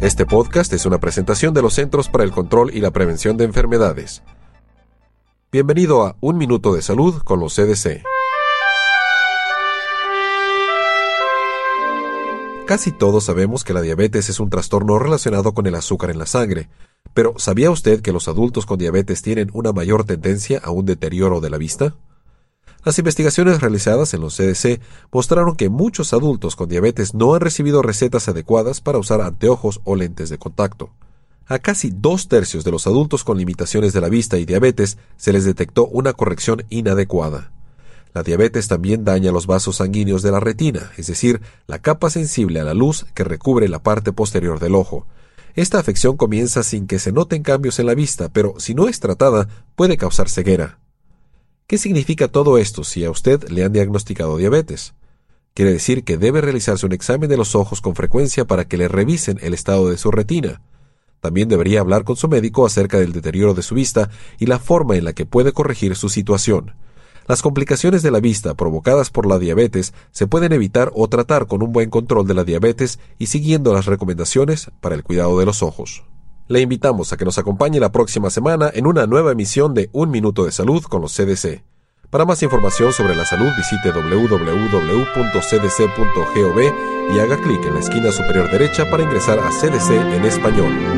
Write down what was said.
Este podcast es una presentación de los Centros para el Control y la Prevención de Enfermedades. Bienvenido a Un Minuto de Salud con los CDC. Casi todos sabemos que la diabetes es un trastorno relacionado con el azúcar en la sangre, pero ¿sabía usted que los adultos con diabetes tienen una mayor tendencia a un deterioro de la vista? Las investigaciones realizadas en los CDC mostraron que muchos adultos con diabetes no han recibido recetas adecuadas para usar anteojos o lentes de contacto. A casi dos tercios de los adultos con limitaciones de la vista y diabetes se les detectó una corrección inadecuada. La diabetes también daña los vasos sanguíneos de la retina, es decir, la capa sensible a la luz que recubre la parte posterior del ojo. Esta afección comienza sin que se noten cambios en la vista, pero si no es tratada puede causar ceguera. ¿Qué significa todo esto si a usted le han diagnosticado diabetes? Quiere decir que debe realizarse un examen de los ojos con frecuencia para que le revisen el estado de su retina. También debería hablar con su médico acerca del deterioro de su vista y la forma en la que puede corregir su situación. Las complicaciones de la vista provocadas por la diabetes se pueden evitar o tratar con un buen control de la diabetes y siguiendo las recomendaciones para el cuidado de los ojos. Le invitamos a que nos acompañe la próxima semana en una nueva emisión de Un Minuto de Salud con los CDC. Para más información sobre la salud visite www.cdc.gov y haga clic en la esquina superior derecha para ingresar a CDC en español.